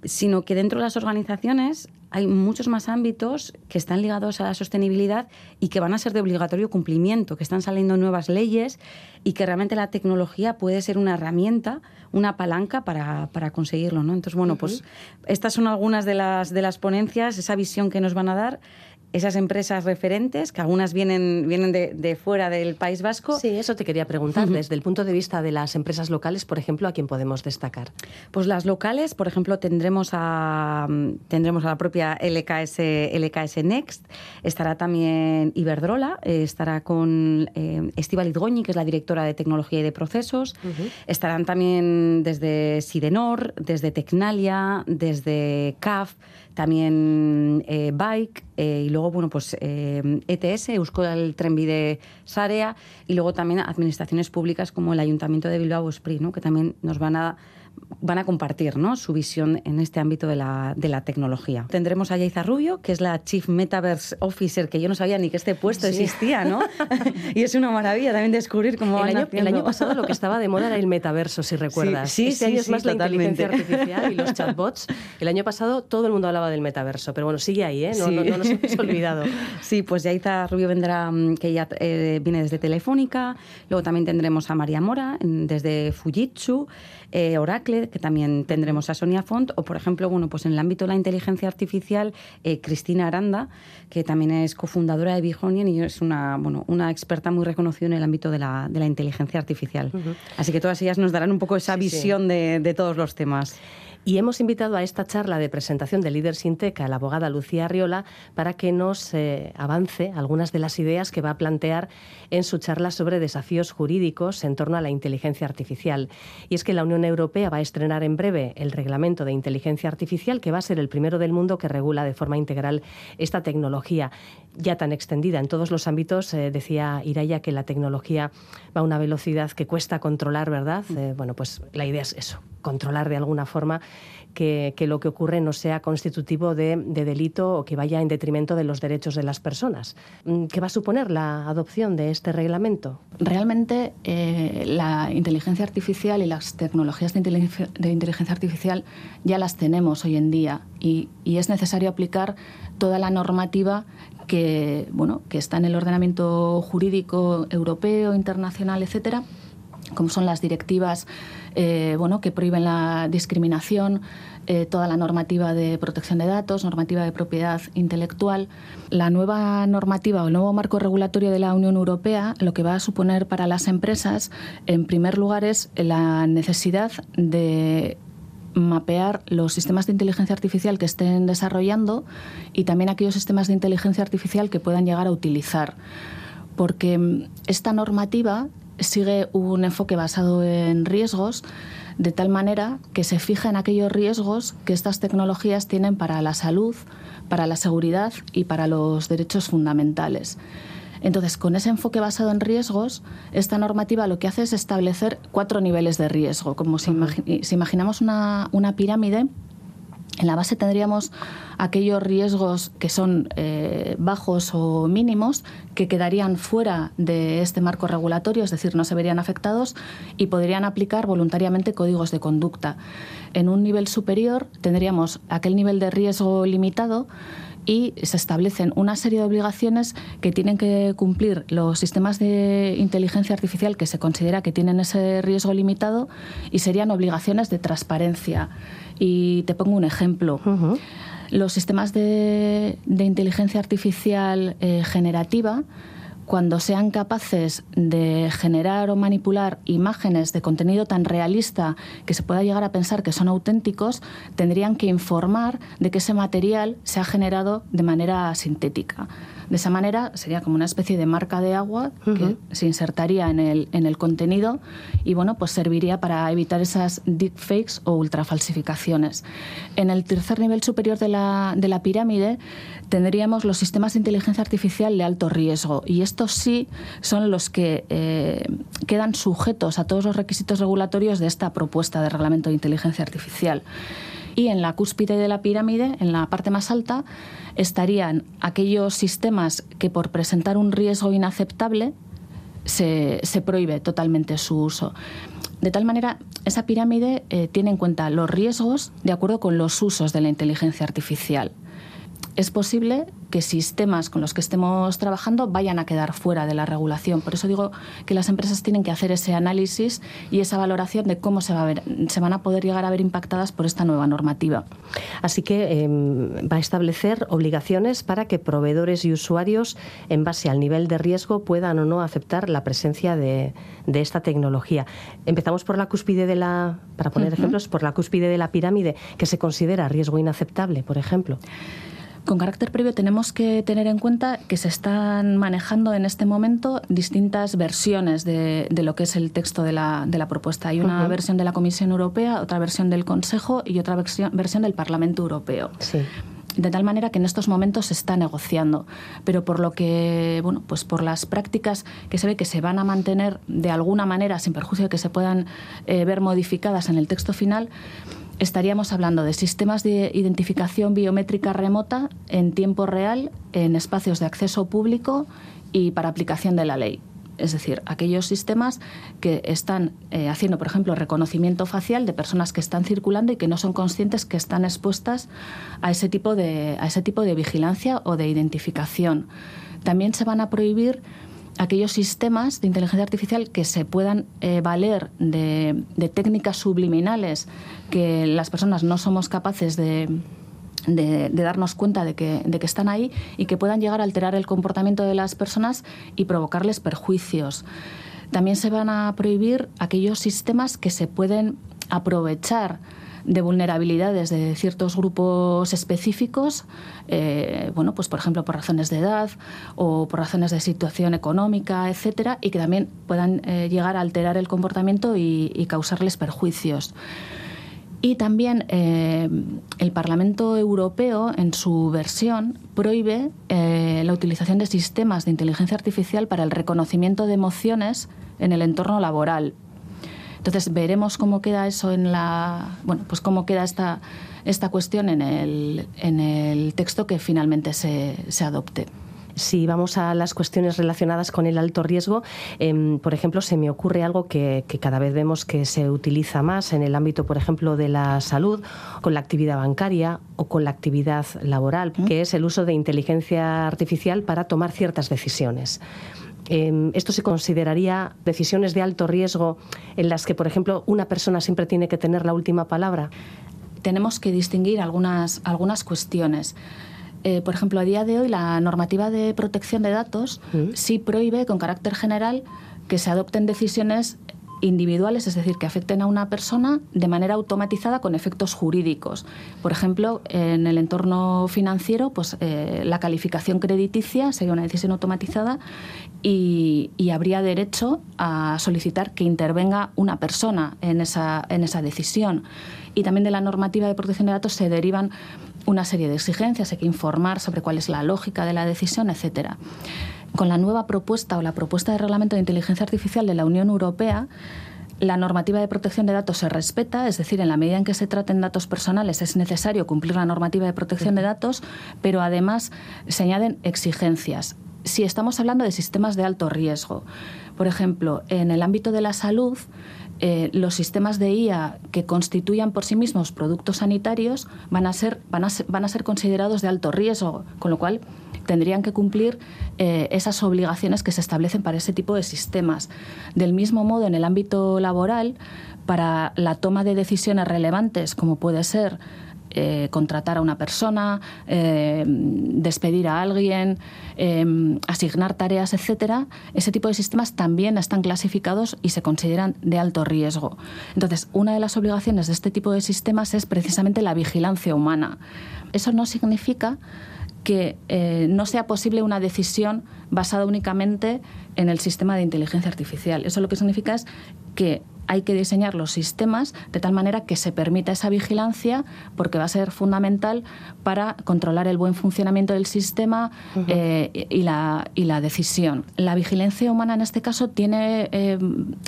sino que dentro de las organizaciones hay muchos más ámbitos que están ligados a la sostenibilidad y que van a ser de obligatorio cumplimiento, que están saliendo nuevas leyes y que realmente la tecnología puede ser una herramienta, una palanca para, conseguirlo. ¿no? Entonces, bueno, pues estas son algunas de las, de las ponencias, esa visión que nos van a dar esas empresas referentes, que algunas vienen, vienen de, fuera del País Vasco. Sí, eso te quería preguntar. Desde el punto de vista de las empresas locales, por ejemplo, ¿a quién podemos destacar? Pues las locales, por ejemplo, tendremos a, tendremos a la propia LKS, LKS Next, estará también Iberdrola, eh, estará con eh, Estiva que es la directora de tecnología y de procesos, estarán también desde Sidenor, desde Tecnalia, desde CAF, también eh, Bike eh, y luego, bueno, pues ETS, eh, e Euskal Trenbide Sarea y luego también administraciones públicas como el Ayuntamiento de Bilbao Esprit, ¿no? que también nos van a van a compartir ¿no? su visión en este ámbito de la, de la tecnología. Tendremos a Yaiza Rubio, que es la Chief Metaverse Officer, que yo no sabía ni que este puesto existía, ¿no? y es una maravilla también descubrir cómo el año, el año pasado lo que estaba de moda era el metaverso, si recuerdas. Sí, sí, este sí, año es más totalmente. la inteligencia artificial y los chatbots. El año pasado todo el mundo hablaba del metaverso, pero bueno, sigue ahí, ¿eh? No, no, no nos hemos olvidado. Sí, pues Yaiza Rubio vendrá, mm, que ya eh, viene desde Telefónica. Luego también tendremos a María Mora desde Fujitsu, eh, Oracle, que también tendremos a Sonia Font. O, por ejemplo, bueno, pues en el ámbito de la inteligencia artificial, eh, Cristina Aranda, que también es cofundadora de Bihonian y es una, bueno, una experta muy reconocida en el ámbito de la, de la inteligencia artificial. Así que todas ellas nos darán un poco esa Sí, sí. visión De, de todos los temas. Y hemos invitado a esta charla de presentación de Líder Sinteca a la abogada Lucía Arriola para que nos eh, avance algunas de las ideas que va a plantear en su charla sobre desafíos jurídicos en torno a la inteligencia artificial. Y es que la Unión Europea va a estrenar en breve el reglamento de inteligencia artificial que va a ser el primero del mundo que regula de forma integral esta tecnología ya tan extendida en todos los ámbitos. Eh, decía Iraya que la tecnología va a una velocidad que cuesta controlar, ¿verdad? Eh, bueno, pues la idea es eso, controlar de alguna forma que, que lo que ocurre no sea constitutivo de, de, delito o que vaya en detrimento de los derechos de las personas. Mm, ¿Qué va a suponer la adopción de este reglamento? Realmente eh, la inteligencia artificial y las tecnologías de inteligencia, de inteligencia, artificial ya las tenemos hoy en día y, y es necesario aplicar toda la normativa que, bueno, que está en el ordenamiento jurídico europeo, internacional, etcétera, como son las directivas eh, bueno, que prohíben la discriminación, eh, toda la normativa de protección de datos, normativa de propiedad intelectual. La nueva normativa o el nuevo marco regulatorio de la Unión Europea lo que va a suponer para las empresas, en primer lugar, es la necesidad de mapear los sistemas de inteligencia artificial que estén desarrollando y también aquellos sistemas de inteligencia artificial que puedan llegar a utilizar. Porque esta normativa sigue un enfoque basado en riesgos, de tal manera que se fija en aquellos riesgos que estas tecnologías tienen para la salud, para la seguridad y para los derechos fundamentales. Entonces, con ese enfoque basado en riesgos, esta normativa lo que hace es establecer cuatro niveles de riesgo. Como si, imagi si imaginamos una, una pirámide, en la base tendríamos aquellos riesgos que son eh, bajos o mínimos que quedarían fuera de este marco regulatorio, es decir, no se verían afectados y podrían aplicar voluntariamente códigos de conducta. En un nivel superior tendríamos aquel nivel de riesgo limitado y se establecen una serie de obligaciones que tienen que cumplir los sistemas de inteligencia artificial que se considera que tienen ese riesgo limitado y serían obligaciones de transparencia. Y te pongo un ejemplo. Uh -huh. Los sistemas de, de inteligencia artificial eh, generativa cuando sean capaces de generar o manipular imágenes de contenido tan realista que se pueda llegar a pensar que son auténticos, tendrían que informar de que ese material se ha generado de manera sintética. De esa manera sería como una especie de marca de agua uh -huh. que se insertaría en el, en el contenido y bueno, pues serviría para evitar esas deepfakes o ultrafalsificaciones. En el tercer nivel superior de la, de la pirámide tendríamos los sistemas de inteligencia artificial de alto riesgo y estos sí son los que eh, quedan sujetos a todos los requisitos regulatorios de esta propuesta de reglamento de inteligencia artificial. Y en la cúspide de la pirámide, en la parte más alta, estarían aquellos sistemas que por presentar un riesgo inaceptable se, se prohíbe totalmente su uso. De tal manera, esa pirámide eh, tiene en cuenta los riesgos de acuerdo con los usos de la inteligencia artificial. Es posible que sistemas con los que estemos trabajando vayan a quedar fuera de la regulación. Por eso digo que las empresas tienen que hacer ese análisis y esa valoración de cómo se, va a ver, se van a poder llegar a ver impactadas por esta nueva normativa. Así que eh, va a establecer obligaciones para que proveedores y usuarios, en base al nivel de riesgo, puedan o no aceptar la presencia de, de esta tecnología. Empezamos por la cúspide de la, para poner uh -huh. ejemplos, por la cúspide de la pirámide, que se considera riesgo inaceptable, por ejemplo. Con carácter previo tenemos que tener en cuenta que se están manejando en este momento distintas versiones de, de lo que es el texto de la, de la propuesta. Hay una uh -huh. versión de la Comisión Europea, otra versión del Consejo y otra versión, versión del Parlamento Europeo. Sí. de tal manera que en estos momentos se está negociando. Pero por lo que, bueno, pues por las prácticas que se ve que se van a mantener de alguna manera, sin perjuicio de que se puedan eh, ver modificadas en el texto final, estaríamos hablando de sistemas de identificación biométrica remota en tiempo real, en espacios de acceso público y para aplicación de la ley es decir, aquellos sistemas que están eh, haciendo, por ejemplo, reconocimiento facial de personas que están circulando y que no son conscientes que están expuestas a ese tipo de, a ese tipo de vigilancia o de identificación. También se van a prohibir aquellos sistemas de inteligencia artificial que se puedan eh, valer de técnicas subliminales que las personas no somos capaces de, darnos cuenta de que están ahí y que puedan llegar a alterar el comportamiento de las personas y provocarles perjuicios. También se van a prohibir aquellos sistemas que se pueden aprovechar de vulnerabilidades de ciertos grupos específicos, eh, bueno, pues por ejemplo por razones de edad o por razones de situación económica, etcétera, y que también puedan eh, llegar a alterar el comportamiento y causarles perjuicios. Y también eh, el Parlamento Europeo, en su versión, prohíbe la utilización de sistemas de inteligencia artificial para el reconocimiento de emociones en el entorno laboral. Entonces veremos cómo queda eso en la, bueno, pues cómo queda esta, esta cuestión en el, en el texto que finalmente se, se adopte. Si vamos a las cuestiones relacionadas con el alto riesgo, em, por ejemplo, se me ocurre algo que, cada vez vemos que se utiliza más en el ámbito, por ejemplo, de la salud, con la actividad bancaria o con la actividad laboral, que es el uso de inteligencia artificial para tomar ciertas decisiones. Em, ¿Esto se consideraría decisiones de alto riesgo en las que, por ejemplo, una persona siempre tiene que tener la última palabra? Tenemos que distinguir algunas, algunas cuestiones. Eh, por ejemplo, a día de hoy la normativa de protección de datos mm. sí prohíbe con carácter general que se adopten decisiones individuales, es decir, que afecten a una persona de manera automatizada con efectos jurídicos. Por ejemplo, en el entorno financiero, pues eh, la calificación crediticia sería una decisión automatizada y, y, habría derecho a solicitar que intervenga una persona en esa, en esa decisión. Y también de la normativa de protección de datos se derivan una serie de exigencias, hay que informar sobre cuál es la lógica de la decisión, etcétera. Con la nueva propuesta o la propuesta de reglamento de inteligencia artificial de la Unión Europea, la normativa de protección de datos se respeta, es decir, en la medida en que se traten datos personales es necesario cumplir la normativa de protección de datos, pero además se añaden exigencias. Si estamos hablando de sistemas de alto riesgo, por ejemplo, en el ámbito de la salud, eh, los sistemas de IA que constituyan por sí mismos productos sanitarios van a ser, considerados de alto riesgo, con lo cual tendrían que cumplir eh, esas obligaciones que se establecen para ese tipo de sistemas. Del mismo modo, en el ámbito laboral, para la toma de decisiones relevantes, como puede ser eh, contratar a una persona, eh, despedir a alguien, eh, asignar tareas, etcétera, ese tipo de sistemas también están clasificados y se consideran de alto riesgo. Entonces, una de las obligaciones de este tipo de sistemas es precisamente la vigilancia humana. Eso no significa que no sea posible una decisión basada únicamente en el sistema de inteligencia artificial. Eso lo que significa es que hay que diseñar los sistemas de tal manera que se permita esa vigilancia porque va a ser fundamental para controlar el buen funcionamiento del sistema eh, y, la, y la decisión. La vigilancia humana en este caso tiene eh,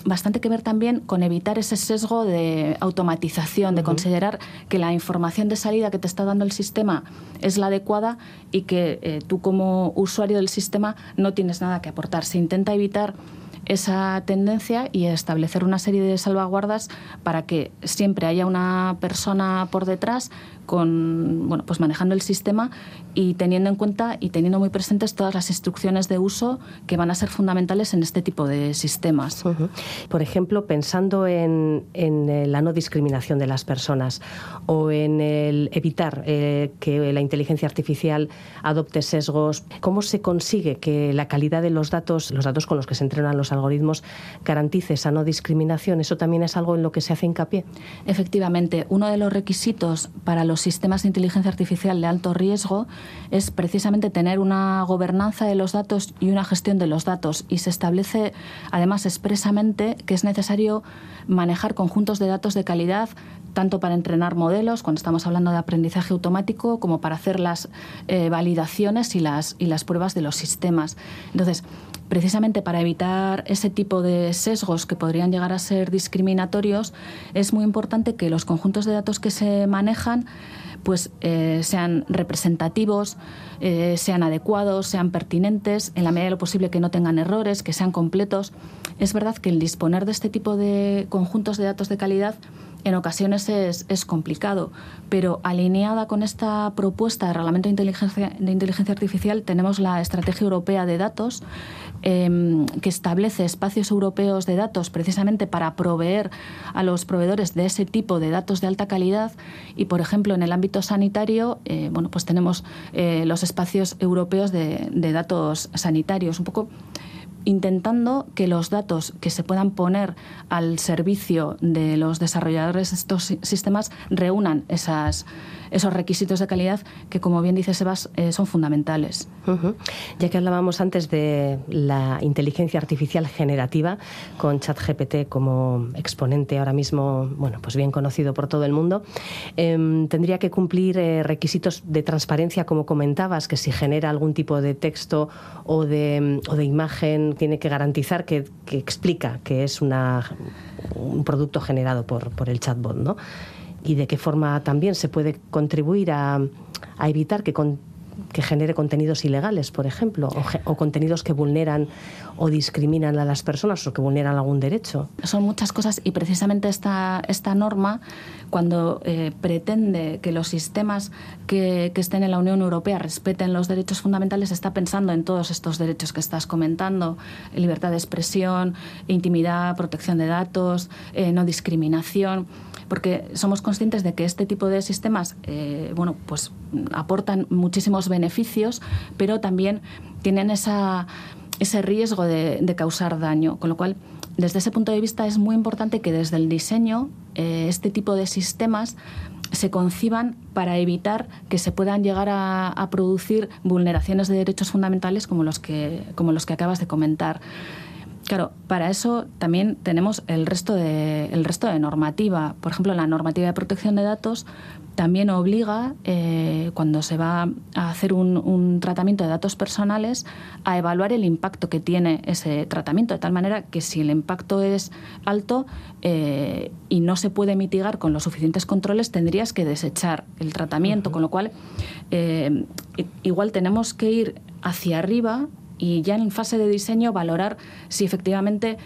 bastante que ver también con evitar ese sesgo de automatización, de considerar que la información de salida que te está dando el sistema es la adecuada y que eh, tú como usuario del sistema no tienes nada que aportar. Se intenta evitar esa tendencia y establecer una serie de salvaguardas para que siempre haya una persona por detrás con bueno pues manejando el sistema y teniendo en cuenta y teniendo muy presentes todas las instrucciones de uso que van a ser fundamentales en este tipo de sistemas. Por ejemplo, pensando en, en, la no discriminación de las personas o en el evitar eh, que la inteligencia artificial adopte sesgos, ¿cómo se consigue que la calidad de los datos, los datos con los que se entrenan los algoritmos, garantice esa no discriminación? ¿Eso también es algo en lo que se hace hincapié? Efectivamente, uno de los requisitos para los sistemas de inteligencia artificial de alto riesgo es precisamente tener una gobernanza de los datos y una gestión de los datos. Y se establece además expresamente que es necesario manejar conjuntos de datos de calidad tanto para entrenar modelos, cuando estamos hablando de aprendizaje automático, como para hacer las eh, validaciones y las, y las pruebas de los sistemas. Entonces, precisamente para evitar ese tipo de sesgos que podrían llegar a ser discriminatorios, es muy importante que los conjuntos de datos que se manejan pues eh, sean representativos, eh, sean adecuados, sean pertinentes, en la medida de lo posible que no tengan errores, que sean completos. Es verdad que el disponer de este tipo de conjuntos de datos de calidad en ocasiones es, es, complicado, pero alineada con esta propuesta de reglamento de inteligencia, artificial tenemos la Estrategia Europea de Datos, eh, que establece espacios europeos de datos precisamente para proveer a los proveedores de ese tipo de datos de alta calidad. Y, por ejemplo, en el ámbito sanitario, eh, bueno, pues tenemos eh, los espacios europeos de, de datos sanitarios. Un poco intentando que los datos que se puedan poner al servicio de los desarrolladores de estos sistemas reúnan esas, esos requisitos de calidad que, como bien dice Sebas, eh, son fundamentales. Ya que hablábamos antes de la inteligencia artificial generativa, con ChatGPT como exponente ahora mismo, bueno, pues bien conocido por todo el mundo, eh, tendría que cumplir eh, requisitos de transparencia, como comentabas, que si genera algún tipo de texto o de, imagen, tiene que garantizar que, que explica que es una, un producto generado por, por el chatbot, ¿no? Y de qué forma también se puede contribuir a, a evitar que, con, que, genere contenidos ilegales, por ejemplo, o, o, contenidos que vulneran o discriminan a las personas o que vulneran algún derecho. Son muchas cosas y precisamente esta, esta norma, cuando eh, pretende que los sistemas que, estén en la Unión Europea respeten los derechos fundamentales, está pensando en todos estos derechos que estás comentando, libertad de expresión, intimidad, protección de datos, eh, no discriminación porque somos conscientes de que este tipo de sistemas eh, bueno, pues aportan muchísimos beneficios, pero también tienen esa, ese riesgo de, causar daño. Con lo cual, desde ese punto de vista, es muy importante que desde el diseño eh, este tipo de sistemas se conciban para evitar que se puedan llegar a, a producir vulneraciones de derechos fundamentales como los que, como los que acabas de comentar. Claro, para eso también tenemos el resto de, el resto de normativa. Por ejemplo, la normativa de protección de datos también obliga, eh, cuando se va a hacer un, un, tratamiento de datos personales, a evaluar el impacto que tiene ese tratamiento, de tal manera que si el impacto es alto eh, y no se puede mitigar con los suficientes controles, tendrías que desechar el tratamiento, uh -huh. con lo cual eh, igual tenemos que ir hacia arriba y ya en fase de diseño valorar si efectivamente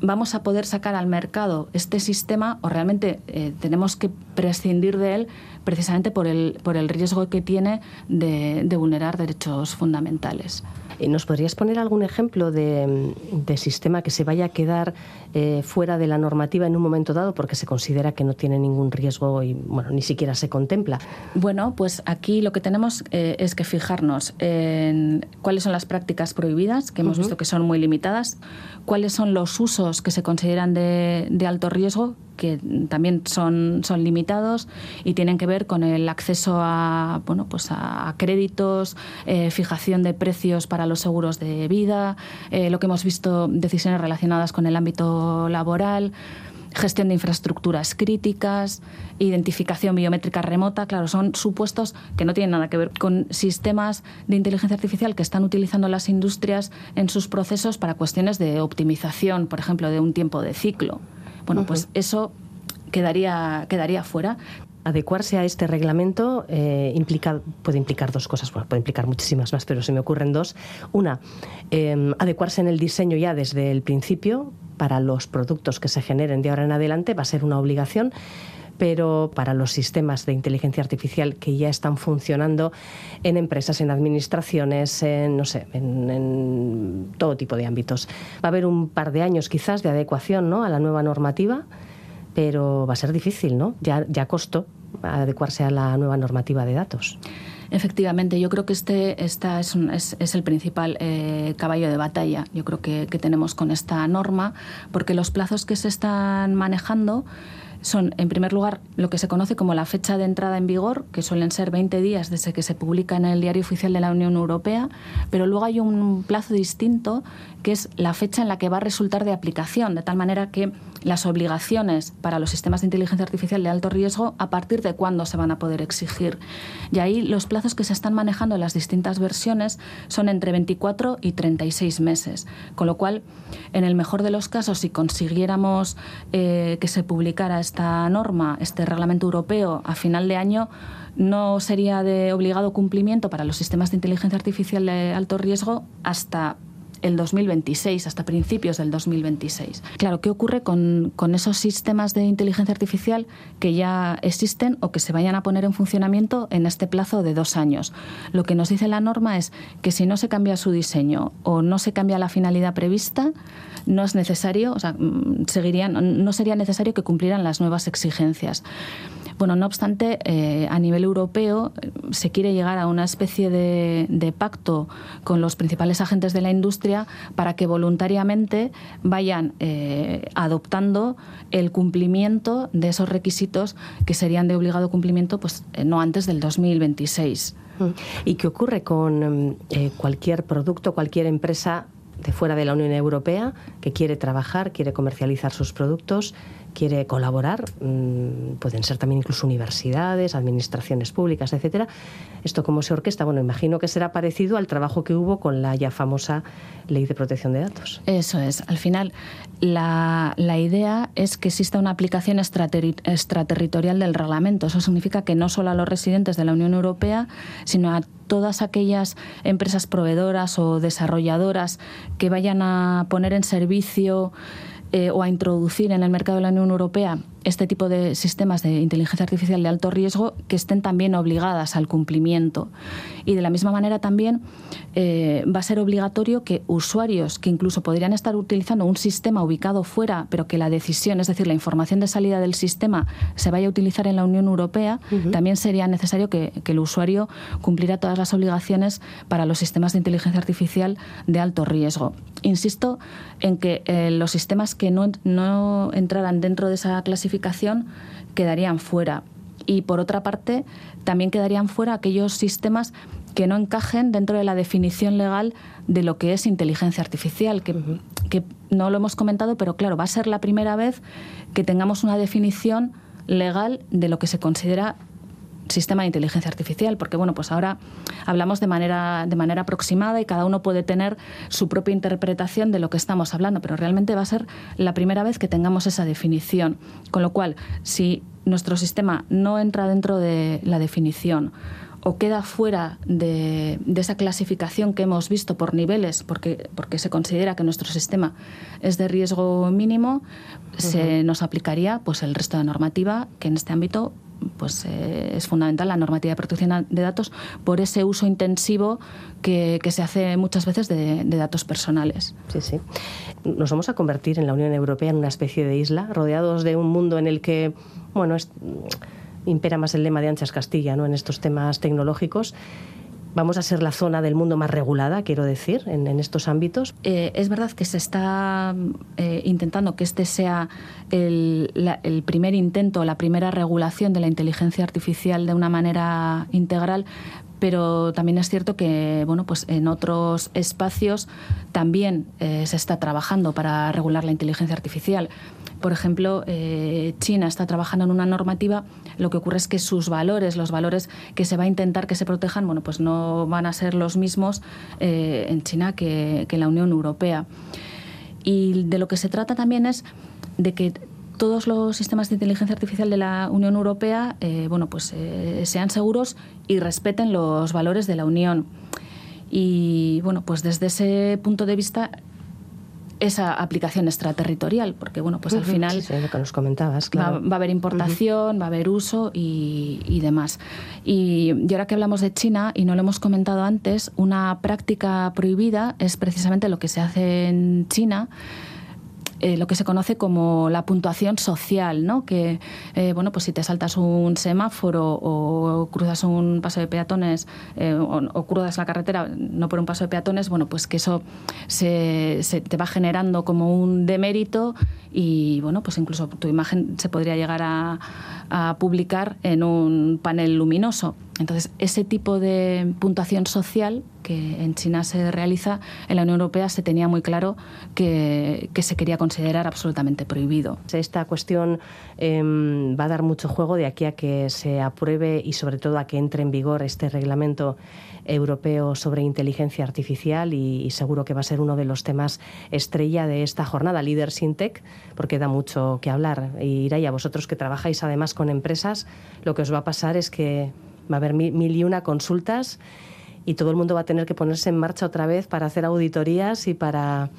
vamos a poder sacar al mercado este sistema o realmente eh, tenemos que prescindir de él precisamente por el, por el riesgo que tiene de, de vulnerar derechos fundamentales. ¿Nos podrías poner algún ejemplo de, de sistema que se vaya a quedar eh, fuera de la normativa en un momento dado porque se considera que no tiene ningún riesgo y bueno, ni siquiera se contempla? Bueno, pues aquí lo que tenemos eh, es que fijarnos en cuáles son las prácticas prohibidas, que hemos uh -huh. visto que son muy limitadas, cuáles son los usos que se consideran de, de alto riesgo, que también son, son limitados y tienen que ver con el acceso a, bueno, pues a créditos, eh, fijación de precios para los seguros de vida, eh, lo que hemos visto, decisiones relacionadas con el ámbito laboral gestión de infraestructuras críticas, identificación biométrica remota, claro, son supuestos que no tienen nada que ver con sistemas de inteligencia artificial que están utilizando las industrias en sus procesos para cuestiones de optimización, por ejemplo, de un tiempo de ciclo. Bueno, uh -huh. pues eso quedaría, quedaría fuera. Adecuarse a este reglamento eh, implica, puede implicar dos cosas, bueno, puede implicar muchísimas más, pero se me ocurren dos. Una, eh, adecuarse en el diseño ya desde el principio para los productos que se generen de ahora en adelante va a ser una obligación pero para los sistemas de inteligencia artificial que ya están funcionando en empresas, en administraciones, en, no sé, en, en todo tipo de ámbitos. Va a haber un par de años quizás de adecuación ¿no? a la nueva normativa, pero va a ser difícil, ¿no? Ya, ya costó adecuarse a la nueva normativa de datos. Efectivamente, yo creo que este esta es, un, es, el principal eh, caballo de batalla, yo creo que, que tenemos con esta norma, porque los plazos que se están manejando son, en primer lugar, lo que se conoce como la fecha de entrada en vigor, que suelen ser 20 días desde que se publica en el Diario Oficial de la Unión Europea, pero luego hay un plazo distinto, que es la fecha en la que va a resultar de aplicación, de tal manera que las obligaciones para los sistemas de inteligencia artificial de alto riesgo, a partir de cuándo se van a poder exigir. Y ahí los plazos que se están manejando en las distintas versiones son entre 24 y 36 meses, con lo cual, en el mejor de los casos, si consiguiéramos eh, que se publicara esta norma, este reglamento europeo, a final de año, no sería de obligado cumplimiento para los sistemas de inteligencia artificial de alto riesgo hasta el 2026, hasta principios del 2026. Claro, ¿qué ocurre con, esos sistemas de inteligencia artificial que ya existen o que se vayan a poner en funcionamiento en este plazo de dos años? Lo que nos dice la norma es que si no se cambia su diseño o no se cambia la finalidad prevista, no es necesario, o sea, mm, seguirían, no sería necesario que cumplieran las nuevas exigencias. Bueno, no obstante, eh, a nivel europeo eh, se quiere llegar a una especie de, pacto con los principales agentes de la industria para que voluntariamente vayan eh, adoptando el cumplimiento de esos requisitos que serían de obligado cumplimiento pues, no antes del 2026. ¿Y qué ocurre con cualquier producto, cualquier empresa de fuera de la Unión Europea que quiere trabajar, quiere comercializar sus productos? Quiere colaborar, mm, pueden ser también incluso universidades, administraciones públicas, etcétera. Esto cómo se orquesta, bueno, imagino que será parecido al trabajo que hubo con la ya famosa Ley de Protección de Datos. Eso es. Al final, la, idea es que exista una aplicación extraterritorial del reglamento. Eso significa que no solo a los residentes de la Unión Europea, sino a todas aquellas empresas proveedoras o desarrolladoras que vayan a poner en servicio eh, o a introducir en el mercado de la Unión Europea este tipo de sistemas de inteligencia artificial de alto riesgo que estén también obligadas al cumplimiento. Y de la misma manera también eh, va a ser obligatorio que usuarios que incluso podrían estar utilizando un sistema ubicado fuera, pero que la decisión, es decir, la información de salida del sistema se vaya a utilizar en la Unión Europea, también sería necesario que, el usuario cumpliera todas las obligaciones para los sistemas de inteligencia artificial de alto riesgo. Insisto en que eh, los sistemas que no, no entraran dentro de esa clasificación quedarían fuera. Y por otra parte, también quedarían fuera aquellos sistemas que no encajen dentro de la definición legal de lo que es inteligencia artificial, que, que no lo hemos comentado, pero claro, va a ser la primera vez que tengamos una definición legal de lo que se considera sistema de inteligencia artificial, porque bueno, pues ahora hablamos de manera, de manera aproximada y cada uno puede tener su propia interpretación de lo que estamos hablando, pero realmente va a ser la primera vez que tengamos esa definición. Con lo cual, si nuestro sistema no entra dentro de la definición o queda fuera de, esa clasificación que hemos visto por niveles, porque, porque se considera que nuestro sistema es de riesgo mínimo, se nos aplicaría pues el resto de normativa que en este ámbito pues eh, es fundamental la normativa de protección de datos por ese uso intensivo que, se hace muchas veces de, datos personales. Sí, sí. Nos vamos a convertir en la Unión Europea en una especie de isla, rodeados de un mundo en el que, bueno, impera más el lema de anchas Castilla, ¿no? En estos temas tecnológicos vamos a ser la zona del mundo más regulada, quiero decir, en, estos ámbitos. Eh, es verdad que se está eh, intentando que este sea el, primer intento, la primera regulación de la inteligencia artificial de una manera integral, pero también es cierto que bueno, pues en otros espacios también eh, se está trabajando para regular la inteligencia artificial. Por ejemplo, eh, China está trabajando en una normativa, lo que ocurre es que sus valores, los valores que se va a intentar que se protejan, bueno, pues no van a ser los mismos eh, en China que, que en la Unión Europea. Y de lo que se trata también es de que todos los sistemas de inteligencia artificial de la Unión Europea eh, bueno, pues, eh, sean seguros y respeten los valores de la Unión. Y bueno, pues desde ese punto de vista esa aplicación extraterritorial, porque bueno, pues al final lo que nos comentabas, va, a haber importación, va a haber uso y, demás. Y, y, ahora que hablamos de China y no lo hemos comentado antes, una práctica prohibida es precisamente lo que se hace en China eh, lo que se conoce como la puntuación social, ¿no? Que, eh, bueno, pues si te saltas un semáforo o cruzas un paso de peatones eh, o, cruzas la carretera no por un paso de peatones, bueno, pues que eso se, te va generando como un demérito y, bueno, pues incluso tu imagen se podría llegar a, a publicar en un panel luminoso. Entonces, ese tipo de puntuación social que en China se realiza, en la Unión Europea se tenía muy claro que, se quería considerar absolutamente prohibido. Esta cuestión em, va a dar mucho juego de aquí a que se apruebe y sobre todo a que entre en vigor este reglamento europeo sobre inteligencia artificial y, seguro que va a ser uno de los temas estrella de esta jornada, Líder Sintec, porque da mucho que hablar. Y a vosotros que trabajáis además con empresas, lo que os va a pasar es que va a haber mil y una consultas y todo el mundo va a tener que ponerse en marcha otra vez para hacer auditorías y para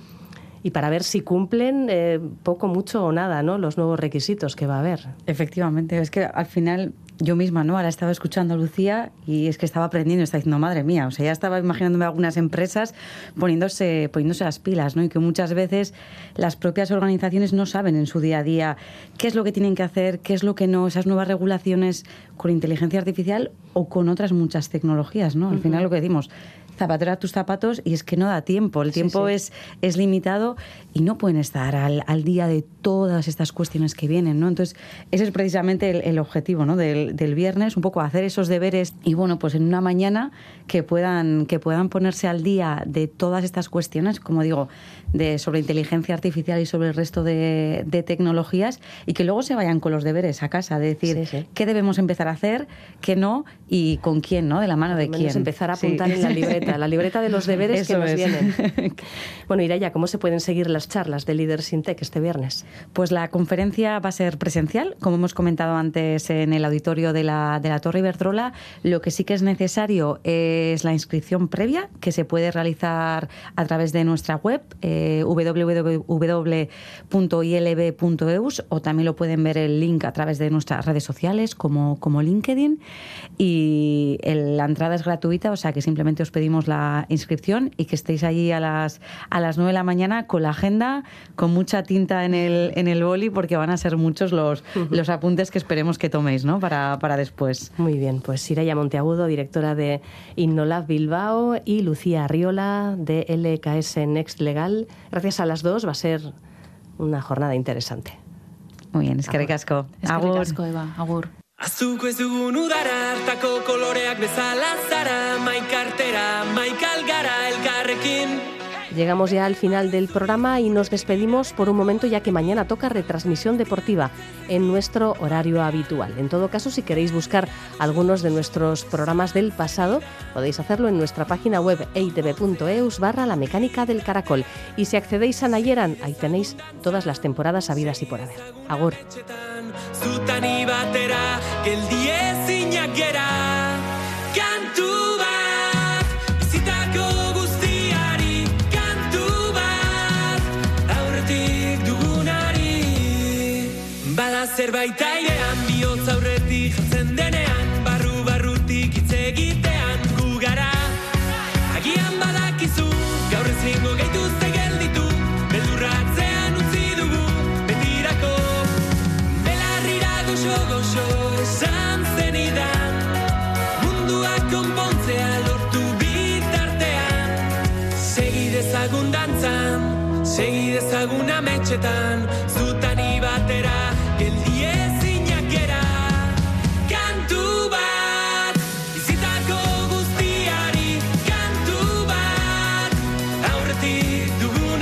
y para ver si cumplen eh, poco, mucho o nada, ¿no? Los nuevos requisitos que va a haber. Efectivamente, es que al final yo misma, ¿no? Ahora estaba escuchando a Lucía y es que estaba aprendiendo, estaba diciendo, madre mía, o sea, ya estaba imaginándome algunas empresas poniéndose, poniéndose las pilas, ¿no? Y que muchas veces las propias organizaciones no saben en su día a día qué es lo que tienen que hacer, qué es lo que no, esas nuevas regulaciones con inteligencia artificial o con otras muchas tecnologías, ¿no? Al final lo que decimos, zapatera tus zapatos y es que no da tiempo, el tiempo Es, es limitado y no pueden estar al, al, día de todas estas cuestiones que vienen, ¿no? Entonces, ese es precisamente el, objetivo, ¿no? Del, del, viernes, un poco hacer esos deberes y, bueno, pues en una mañana que puedan, que puedan ponerse al día de todas estas cuestiones, como digo, de, sobre inteligencia artificial y sobre el resto de, de tecnologías y que luego se vayan con los deberes a casa, de decir qué debemos empezar a hacer, qué no y con quién, ¿no? De la mano de quién. empezar a apuntar en la libreta, la libreta de los deberes que nos vienen. bueno, Iraya, ¿cómo se pueden seguir las charlas de Líder Sintec este viernes? Pues la conferencia va a ser presencial, como hemos comentado antes en el auditorio de la, de la Torre Iberdrola. Lo que sí que es necesario es la inscripción previa, que se puede realizar a través de nuestra web. Eh, www.ilb.eus o también lo pueden ver el link a través de nuestras redes sociales como, como LinkedIn. Y la entrada es gratuita, o sea que simplemente os pedimos la inscripción y que estéis allí a las, a las 9 de la mañana con la agenda, con mucha tinta en el, en el boli, porque van a ser muchos los, los apuntes que esperemos que toméis ¿no? para, para después. Muy bien, pues Iraya Monteagudo, directora de Innolab Bilbao, y Lucía Arriola, de LKS Next Legal. Gracias a las dos va a ser una jornada interesante. Muy bien, es que ricasco. Agur. Eskerrik Eva. Agur. Azuko ez dugun udara, hartako koloreak bezala zara, maikartera, maikal gara elkarrekin. Llegamos ya al final del programa y nos despedimos por un momento ya que mañana toca retransmisión deportiva en nuestro horario habitual. En todo caso, si queréis buscar algunos de nuestros programas del pasado, podéis hacerlo en nuestra página web eitv.eus barra la mecánica del caracol. Y si accedéis a Nayeran, ahí tenéis todas las temporadas habidas y por haber. Agur. Zerbait airean bihotz aurretik jartzen denean barru barrutik hitz egitean gu gara. Agian badakizu gaur ez lingo gehituzte gelditu beldurratzean utzi dugu betirako. Belarrira goxo goxo esan zenidan mundua konpontzea lortu bitartean. Segi dezagun segi dezagun ametxetan zu the duro.